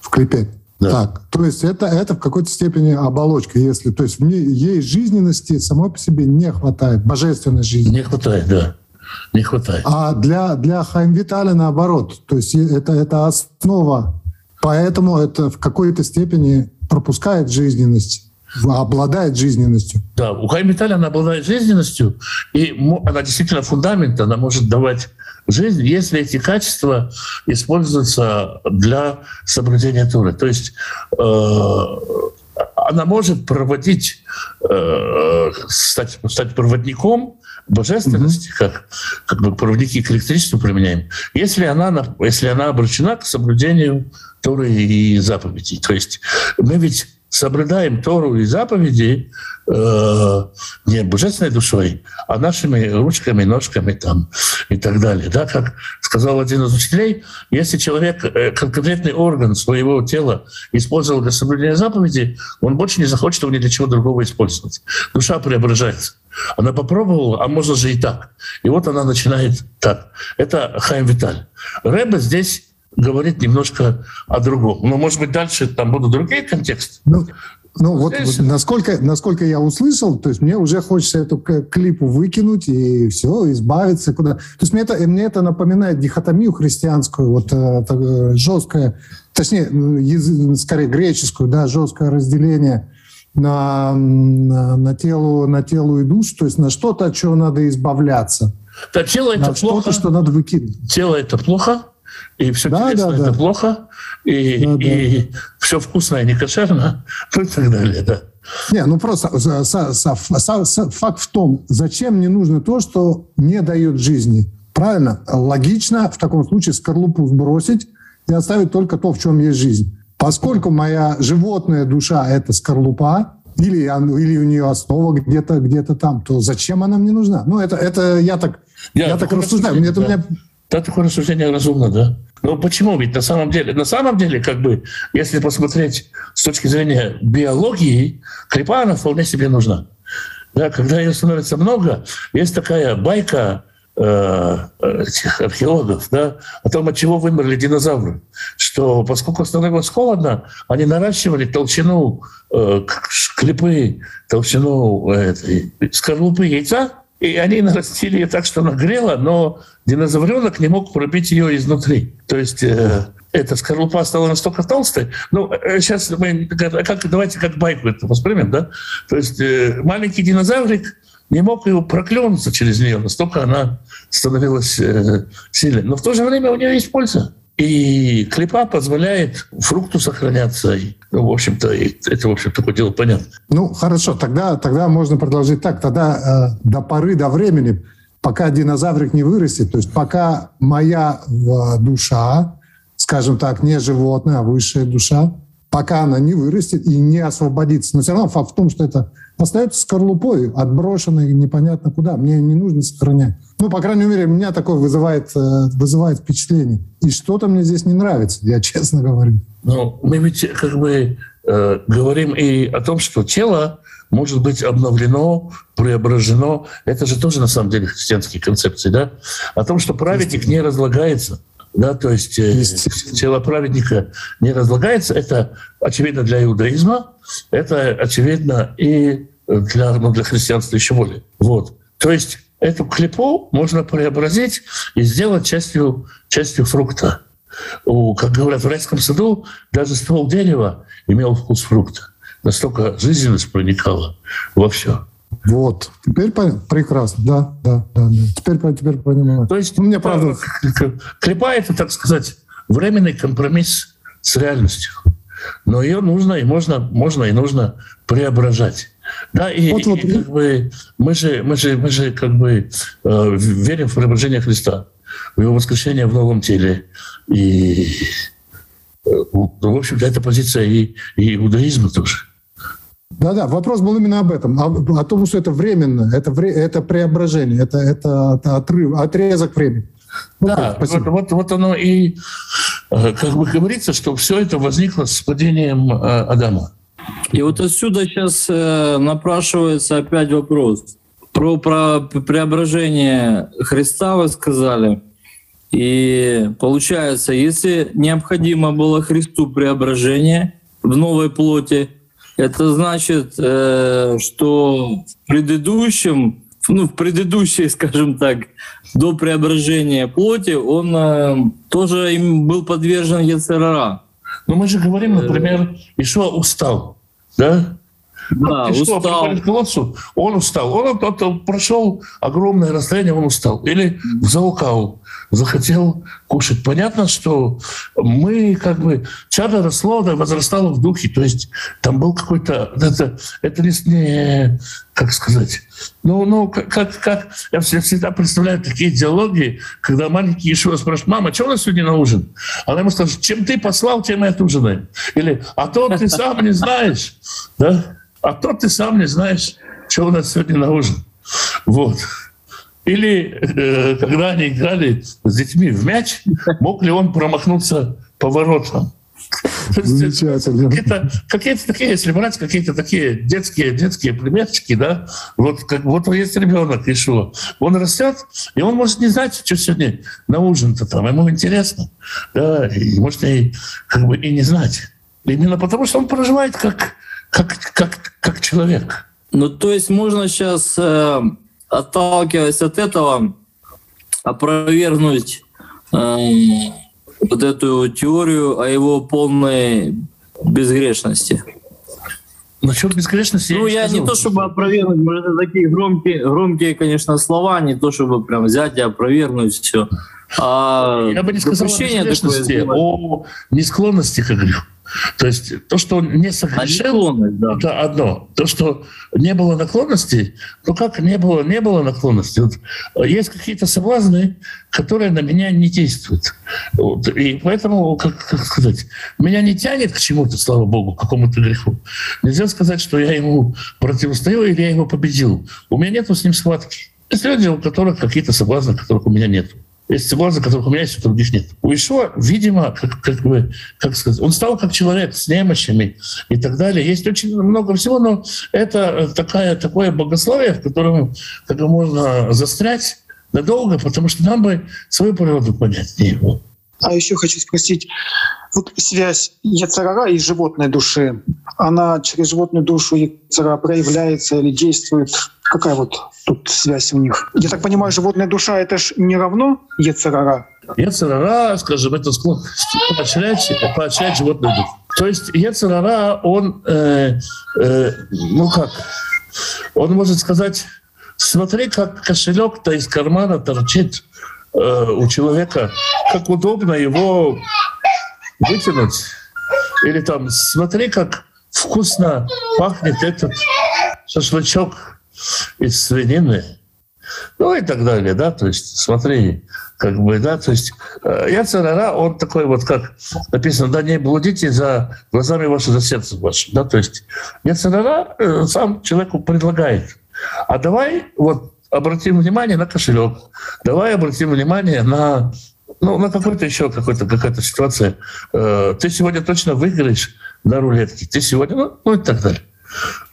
в клипе. Да. Так, то есть это, это в какой-то степени оболочка, если, то есть в ней, ей жизненности самой по себе не хватает, божественной жизни. Не хватает, да. Не хватает. А для, для Хайм Витали наоборот, то есть это, это основа, поэтому это в какой-то степени пропускает жизненность обладает жизненностью. Да, у Хайм Витали она обладает жизненностью, и она действительно фундамент, она может давать жизнь, если эти качества используются для соблюдения Туры. То есть э, она может проводить, э, стать, стать проводником божественности, mm-hmm. как, как бы проводники к электричеству применяем, если она, если она обращена к соблюдению Торы и заповедей. То есть мы ведь соблюдаем Тору и заповеди э, не божественной душой, а нашими ручками, ножками там и так далее. Да, как сказал один из учителей, если человек э, конкретный орган своего тела использовал для соблюдения заповеди, он больше не захочет его ни для чего другого использовать. Душа преображается. Она попробовала, а можно же и так. И вот она начинает так. Это Хайм Виталь. Рэбе здесь говорит немножко о другом. Но, может быть, дальше там будут другие контексты. Ну, ну вот, вот насколько, насколько я услышал, то есть мне уже хочется эту клипу выкинуть и все, избавиться куда. То есть мне это, мне это напоминает дихотомию христианскую, вот э, жесткое, точнее, язык, скорее греческую, да, жесткое разделение на, на, на, телу, на телу и душу, то есть на что-то, от чего надо избавляться. Да, тело это на плохо. Что-то, что надо выкинуть. Тело это плохо, и все да, да, это да. плохо, и, да, и да. все вкусное не кошерно, ну и так далее, да. Не, ну просто факт в том, зачем мне нужно то, что не дает жизни. Правильно? Логично в таком случае скорлупу сбросить и оставить только то, в чем есть жизнь. Поскольку моя животная душа – это скорлупа, или, или у нее основа где-то где там, то зачем она мне нужна? Ну, это, это я так, я, я так рассуждаю. Это да. у меня да, такое рассуждение разумно, да. Но почему? Ведь на самом деле, на самом деле, как бы, если посмотреть с точки зрения биологии, крепа, она вполне себе нужна. Да, когда ее становится много, есть такая байка э, этих археологов, да, о том, от чего вымерли динозавры. Что поскольку становилось холодно, они наращивали толщину э, клепы, толщину э, этой скорлупы яйца, и они нарастили ее так, что она грела, но динозавренок не мог пробить ее изнутри. То есть э, эта скорлупа стала настолько толстой. Ну, сейчас мы, как, давайте как байку это воспримем, да? То есть маленький динозаврик не мог его проклюнуться через нее, настолько она становилась э, сильной. Но в то же время у нее есть польза. И клепа позволяет фрукту сохраняться. И, ну, в общем-то, это, в общем, такое дело понятно. Ну, хорошо, тогда, тогда можно продолжить так. Тогда э, до поры, до времени, пока динозаврик не вырастет, то есть пока моя э, душа, скажем так, не животное, а высшая душа, пока она не вырастет и не освободится. Но все равно факт в том, что это остается скорлупой, отброшенной непонятно куда. Мне не нужно сохранять. Ну, по крайней мере, меня такое вызывает, э, вызывает впечатление. И что-то мне здесь не нравится, я честно говорю. Ну, мы ведь как бы э, говорим и о том, что тело может быть обновлено, преображено. Это же тоже на самом деле христианские концепции, да? О том, что праведник не разлагается. Да, то есть э, тело праведника не разлагается. Это очевидно для иудаизма, это очевидно и для, ну, для христианства еще более. Вот. То есть эту клепу можно преобразить и сделать частью, частью фрукта. У, как говорят в райском саду, даже ствол дерева имел вкус фрукта. Настолько жизненность проникала во все. Вот. Теперь прекрасно. Да, да, да. да. Теперь, теперь понимаю. То есть, ну, мне правда... Это, так сказать, временный компромисс с реальностью. Но ее нужно и можно, можно и нужно преображать. Да, и, вот, вот. и как бы мы же, мы же, мы же как бы э, верим в преображение Христа, в его воскрешение в новом теле. И, э, в общем-то, это позиция и, и иудаизма тоже. Да-да, вопрос был именно об этом, о, о том, что это временно, это, вре, это преображение, это, это, это отрыв, отрезок времени. Да, вот, вот, вот оно и, э, как бы говорится, что все это возникло с падением э, Адама. И вот отсюда сейчас э, напрашивается опять вопрос. Про, про преображение Христа вы сказали. И получается, если необходимо было Христу преображение в новой плоти, это значит, э, что в предыдущем, ну, в предыдущей, скажем так, до преображения плоти, он э, тоже им был подвержен Ецерара. Но мы же говорим, например, Ишуа устал, да? Да, и устал. Что, к колодцу, он устал. Он, он, он прошел огромное расстояние, он устал. Или заукал, захотел кушать. Понятно, что мы как бы... Чадо росло, да, возрастало в духе. То есть там был какой-то... Это, это не... Как сказать? Ну, ну как, как... Я всегда представляю такие диалоги, когда маленький Ишуа спрашивает, мама, что у нас сегодня на ужин? Она ему скажет, чем ты послал, тем и отужинаем. Или, а то ты сам не знаешь. Да? а то ты сам не знаешь, что у нас сегодня на ужин. Вот. Или э, когда они играли с детьми в мяч, мог ли он промахнуться поворотом? Замечательно. Какие-то, какие-то такие, если брать какие-то такие детские, детские примерчики, да, вот, как, вот есть ребенок, и что? Он растет, и он может не знать, что сегодня на ужин-то там, ему интересно, да, и может и, как бы, и не знать. Именно потому, что он проживает как, как, как, как человек. Ну, то есть можно сейчас, э, отталкиваясь от этого, опровергнуть э, вот эту теорию о его полной безгрешности. Насчет безгрешности Ну, я, я не, не то чтобы опровергнуть, может, это такие громкие, громкие, конечно, слова, не то чтобы прям взять и опровергнуть все. А я бы не сказал о безгрешности, о несклонности к греху. То есть то, что не согрешил, да. это одно. То, что не было наклонностей, ну как не было, не было наклонностей. Вот есть какие-то соблазны, которые на меня не действуют. Вот. И поэтому, как, как сказать, меня не тянет к чему-то, слава богу, к какому-то греху. Нельзя сказать, что я ему противостою или я его победил. У меня нет с ним схватки. Есть люди, у которых какие-то соблазны, которых у меня нет. Есть соблазны, которых у меня есть, у других нет. У Ишуа, видимо, как, как бы, как сказать, он стал как человек с немощами и так далее. Есть очень много всего, но это такая, такое богословие, в котором как можно застрять надолго, потому что нам бы свою природу понять, не его. А еще хочу спросить, вот связь яцерара и животной души, она через животную душу яцера проявляется или действует Какая вот тут связь у них? Я так понимаю, животная душа это ж не равно Ецерара. Ецерара, скажем, это склонность поощрять, поощрять животную душу. То есть Ецерара, он, э, э, ну как, он может сказать, смотри, как кошелек-то из кармана торчит э, у человека, как удобно его вытянуть. Или там, смотри, как вкусно пахнет этот шашлычок из свинины. Ну и так далее, да, то есть смотри, как бы, да, то есть э, Яцерара, он такой вот, как написано, да, не блудите за глазами вашим, за сердцем вашим, да, то есть Яцерара э, сам человеку предлагает, а давай вот обратим внимание на кошелек, давай обратим внимание на ну, на какой-то еще какой-то, какая-то ситуация. Э, ты сегодня точно выиграешь на рулетке, ты сегодня, ну, ну и так далее.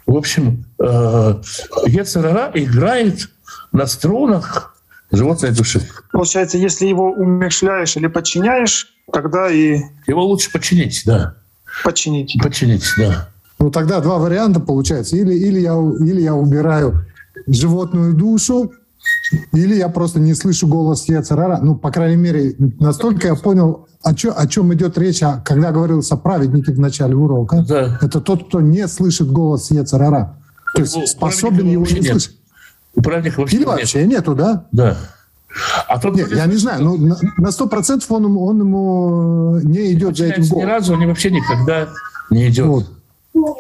В общем, э, Ецерара играет на струнах животной души. Получается, если его умершляешь или подчиняешь, тогда и Его лучше подчинить, да. подчинить. Подчинить, да. Ну тогда два варианта получается. Или, или, я, или я убираю животную душу, или я просто не слышу голос Ецерара. Ну, по крайней мере, настолько я понял, о, чё, о чем идет речь, а когда говорилось о праведнике в начале урока. Да. Это тот, кто не слышит голос Ецерара. То есть Ну, способен его не нет. слышать. У праведника вообще Или нет. вообще нету, да? Да. А тот, Нет, я не знаю, ну на- сто процентов он, ему- он ему не идет за этим ни голосом. разу, он вообще никогда не идет. Вот.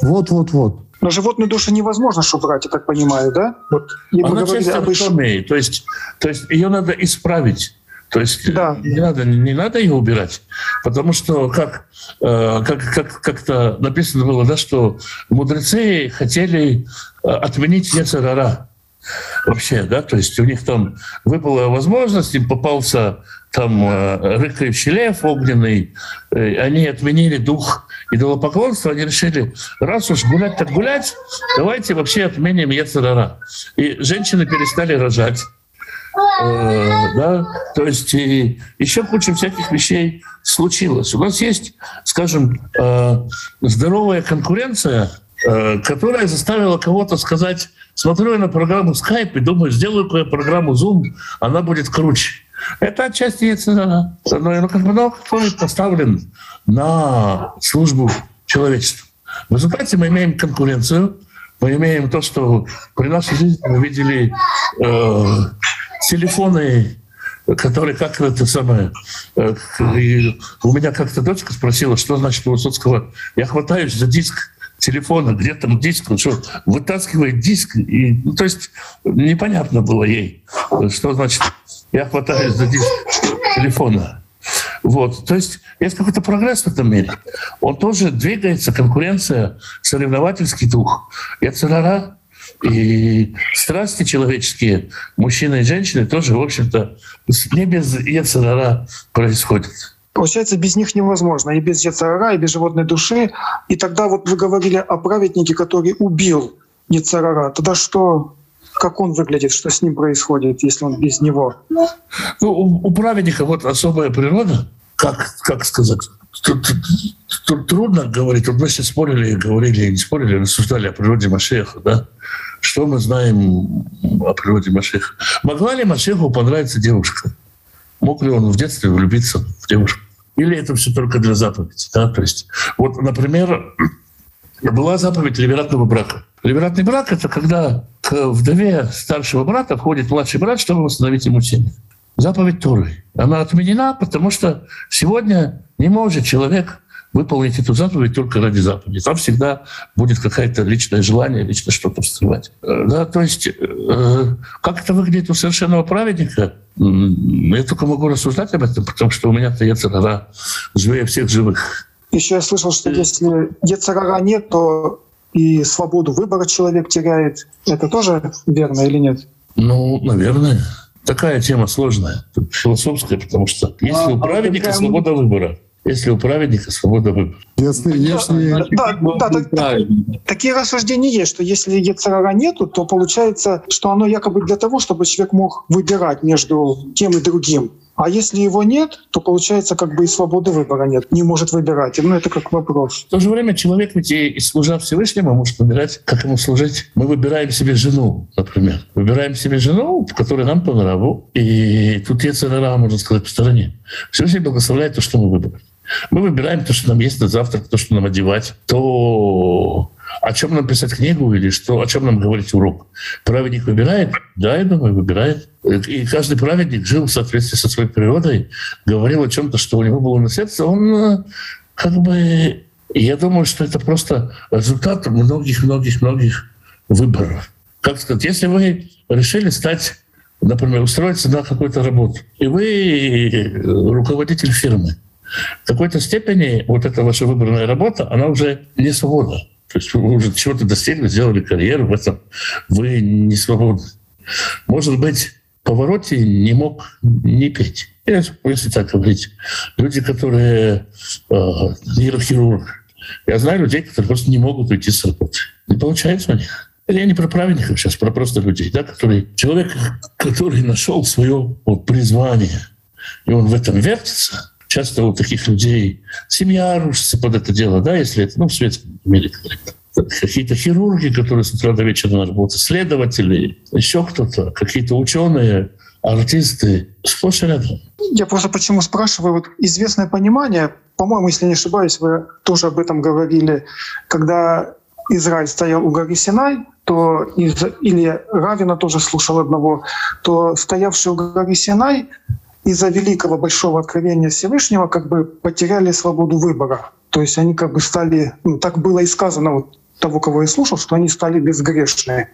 Вот, вот, вот. Но животную душу невозможно что брать, я так понимаю, да? Вот Она часть об то есть, то есть ее надо исправить. То есть Да. не, надо, не надо ее убирать, потому что как, э, как, как, как-то написано было, да, что мудрецы хотели э, отменить Ецерара. Вообще, да, то есть у них там выпала возможность, им попался там э, рыкающий лев огненный, э, они отменили дух идолопоклонства, они решили, раз уж гулять так гулять, давайте вообще отменим Ецерара. И женщины перестали рожать. Э, да, то есть и еще куча всяких вещей случилось. У нас есть, скажем, здоровая конкуренция, которая заставила кого-то сказать, смотрю я на программу Skype и думаю, сделаю-ка я программу Zoom, она будет круче. Это отчасти яйцерара. Но, ну, как но который поставлен на службу человечеству. В результате мы имеем конкуренцию, мы имеем то, что при нашей жизни мы видели э, телефоны, которые как это самое... э, у меня как-то дочка спросила, что значит у Высоцкого «я хватаюсь за диск телефона, где там диск, он что, вытаскивает диск, и, ну, то есть непонятно было ей, что значит я хватаюсь за диск телефона. Вот. То есть есть какой-то прогресс в этом мире. Он тоже двигается, конкуренция, соревновательский дух. И царара, и страсти человеческие, мужчины и женщины, тоже, в общем-то, не без Ецарара происходят. Получается, без них невозможно. И без Ецарара, и без животной души. И тогда вот вы говорили о праведнике, который убил Ецарара. Тогда что, как он выглядит, что с ним происходит, если он без него? Ну, у, у праведника вот особая природа, как, как сказать, тут, тут трудно говорить. Вот мы сейчас спорили, говорили, не спорили, рассуждали о природе Машеха, да? Что мы знаем о природе Машеха? Могла ли Машеху понравиться девушка? Мог ли он в детстве влюбиться в девушку? Или это все только для заповеди? Да? То есть, вот, например, была заповедь ливератного брака. Ливератный брак — это когда к вдове старшего брата входит младший брат, чтобы восстановить ему семью. Заповедь Торы. Она отменена, потому что сегодня не может человек выполнить эту заповедь только ради заповеди. Там всегда будет какое-то личное желание, лично что-то встревать. Э, Да, то есть, э, как это выглядит у совершенного праведника, я только могу рассуждать об этом, потому что у меня-то я царара живее всех живых. Еще я слышал, что если Ецарара нет, то и свободу выбора человек теряет. Это тоже верно или нет? Ну, наверное. Такая тема сложная, философская, потому что если у А, а праведника какая- свобода выбора, если у праведника свобода выбора. Если, если, Да, да, так- Правильно. Такие рассуждения есть, что если Ецарара нету, то получается, что оно якобы для того, чтобы человек мог выбирать между тем и другим. А если его нет, то получается как бы и свободы выбора нет. Не может выбирать. Ну, это как вопрос. В то же время человек ведь и служа Всевышнему может выбирать, как ему служить. Мы выбираем себе жену, например. Выбираем себе жену, которая нам по нраву. И тут есть царара, можно сказать, по стороне. Всевышний благословляет то, что мы выбрали. Мы выбираем то, что нам есть на завтрак, то, что нам одевать, то о чем нам писать книгу или что, о чем нам говорить урок. Праведник выбирает? Да, я думаю, выбирает. И каждый праведник жил в соответствии со своей природой, говорил о чем-то, что у него было на сердце. Он э, как бы... Я думаю, что это просто результат многих-многих-многих выборов. Как сказать, если вы решили стать например, устроиться на какую-то работу, и вы руководитель фирмы, в какой-то степени вот эта ваша выбранная работа, она уже не свобода. То есть вы уже чего-то достигли, сделали карьеру в этом, вы не свободны. Может быть, повороте не мог не петь. Если так говорить. Люди, которые э, нейрохирург. Я знаю людей, которые просто не могут уйти с работы. Не получается у них. Я не про праведников сейчас, про просто людей, да, которые, человек, который нашел свое вот, призвание, и он в этом вертится, часто у таких людей семья рушится под это дело, да, если это, ну, в светском мире какие-то хирурги, которые с утра до вечера на работе, следователи, еще кто-то, какие-то ученые, артисты, сплошь и рядом. Я просто почему спрашиваю, вот известное понимание, по-моему, если не ошибаюсь, вы тоже об этом говорили, когда Израиль стоял у горы Синай, то из, или Равина тоже слушал одного, то стоявший у горы Синай из-за великого большого откровения Всевышнего как бы потеряли свободу выбора. То есть они как бы стали, ну, так было и сказано вот того, кого я слушал, что они стали безгрешные.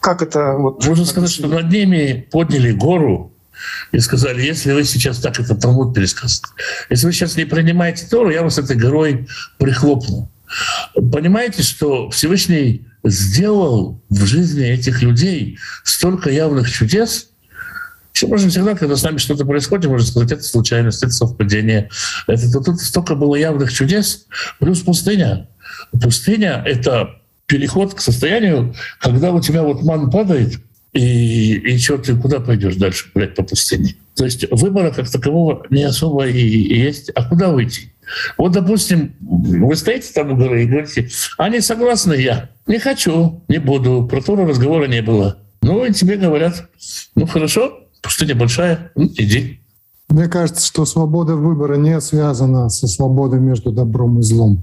Как это? Вот, Можно сказать, что над ними подняли гору и сказали, если вы сейчас так это Талмуд пересказывает, если вы сейчас не принимаете Тору, я вас этой горой прихлопну. Понимаете, что Всевышний сделал в жизни этих людей столько явных чудес, еще можно всегда, когда с нами что-то происходит, можно сказать, это случайность, это совпадение. Это, тут столько было явных чудес. Плюс пустыня. Пустыня — это переход к состоянию, когда у тебя вот ман падает, и, и что ты куда пойдешь дальше гулять по пустыне? То есть выбора как такового не особо и, и есть. А куда уйти? Вот, допустим, вы стоите там у горы и говорите, они согласны, я не хочу, не буду, про Тору разговора не было. Ну, и тебе говорят, ну хорошо, пустыня большая, иди. Мне кажется, что свобода выбора не связана со свободой между добром и злом.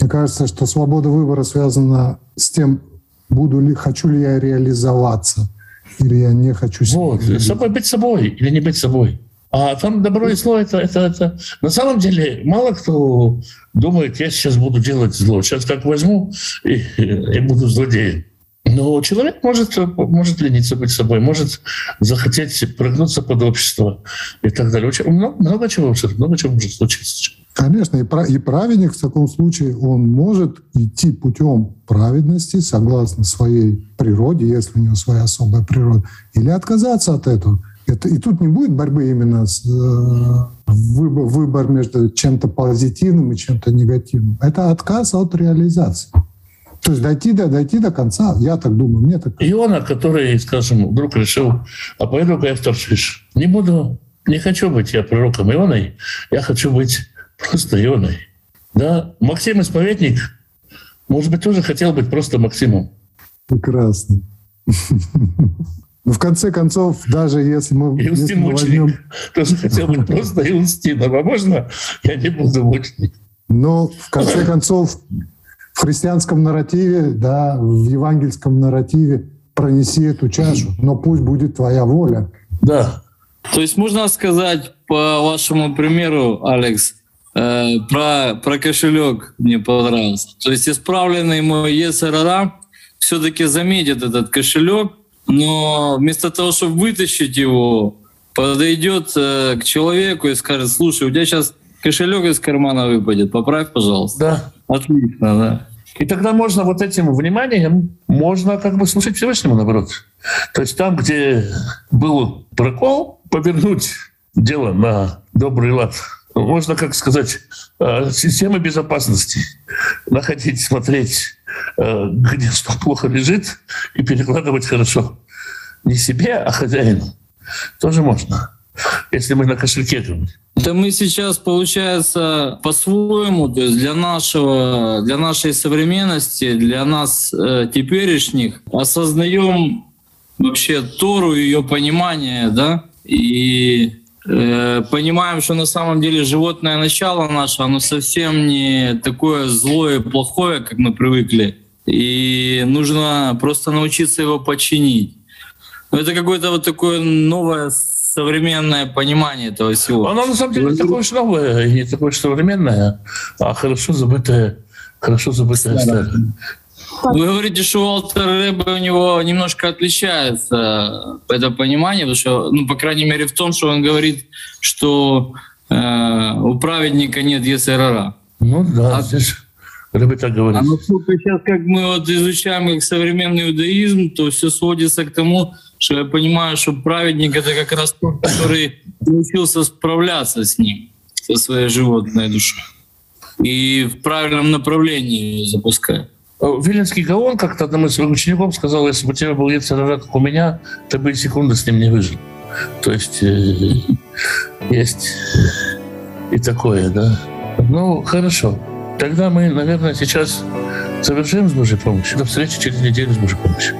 Мне кажется, что свобода выбора связана с тем, буду ли, хочу ли я реализоваться, или я не хочу себя Вот, собой быть собой или не быть собой. А там добро и зло это, это, это... На самом деле мало кто думает, я сейчас буду делать зло. Сейчас как возьму и, и буду злодеем. Но человек может, может лениться быть собой, может захотеть прогнуться под общество и так далее. Очень, много, много чего, много чего может случиться. Конечно, и, и праведник в таком случае, он может идти путем праведности согласно своей природе, если у него своя особая природа, или отказаться от этого. Это, и тут не будет борьбы именно с э, выбор, выбор между чем-то позитивным и чем-то негативным. Это отказ от реализации. То есть дойти до, дойти до конца, я так думаю, мне так... Иона, который, скажем, вдруг решил, а пойду-ка я в Таршиш. Не буду, не хочу быть я пророком Ионой, я хочу быть просто Ионой. Да, Максим Исповедник, может быть, тоже хотел быть просто Максимом. Прекрасно. Но в конце концов, даже если мы... Иустин мученик. Возьмем... Тоже хотел быть просто Иустином. А можно я не буду мученик? Но в конце концов, в христианском нарративе, да, в евангельском нарративе пронеси эту чашу, но пусть будет твоя воля. Да. То есть можно сказать по вашему примеру, Алекс, э, про, про кошелек мне понравился. То есть исправленный мой ЕСРРА все-таки заметит этот кошелек, но вместо того, чтобы вытащить его, подойдет э, к человеку и скажет, слушай, у тебя сейчас кошелек из кармана выпадет, поправь, пожалуйста. Да. Отлично, да. И тогда можно вот этим вниманием, можно как бы слушать Всевышнему, наоборот. То есть там, где был прокол, повернуть дело на добрый лад. Можно, как сказать, э, системы безопасности находить, смотреть, э, где что плохо лежит, и перекладывать хорошо. Не себе, а хозяину. Тоже можно. Если мы на кошельке говорим. Да мы сейчас, получается, по-своему, то есть для нашего, для нашей современности, для нас э, теперешних, осознаем вообще Тору, ее понимание, да, и э, понимаем, что на самом деле животное начало наше, оно совсем не такое злое и плохое, как мы привыкли. И нужно просто научиться его починить. Это какое-то вот такое новое современное понимание этого всего. Оно на самом деле не такое уж новое, и не такое уж современное, а хорошо забытое, хорошо забытое старое. Вы говорите, что Уолтер Рэбе у него немножко отличается это понимание, потому что, ну, по крайней мере, в том, что он говорит, что э, у праведника нет ЕСРРа. Ну да, А- здесь Рэбе так говорит. А насколько сейчас, как мы вот изучаем как современный иудаизм, то все сводится к тому, что я понимаю, что праведник это как раз тот, который научился справляться с ним, со своей животной душой. И в правильном направлении ее запускает. Виленский Гаон как-то одному из своих учеников сказал, если бы у тебя был яйцерара, как у меня, ты бы и секунды с ним не выжил. То есть э, есть и такое, да. Ну, хорошо. Тогда мы, наверное, сейчас завершим с Божьей помощью. До встречи через неделю с Божьей помощью.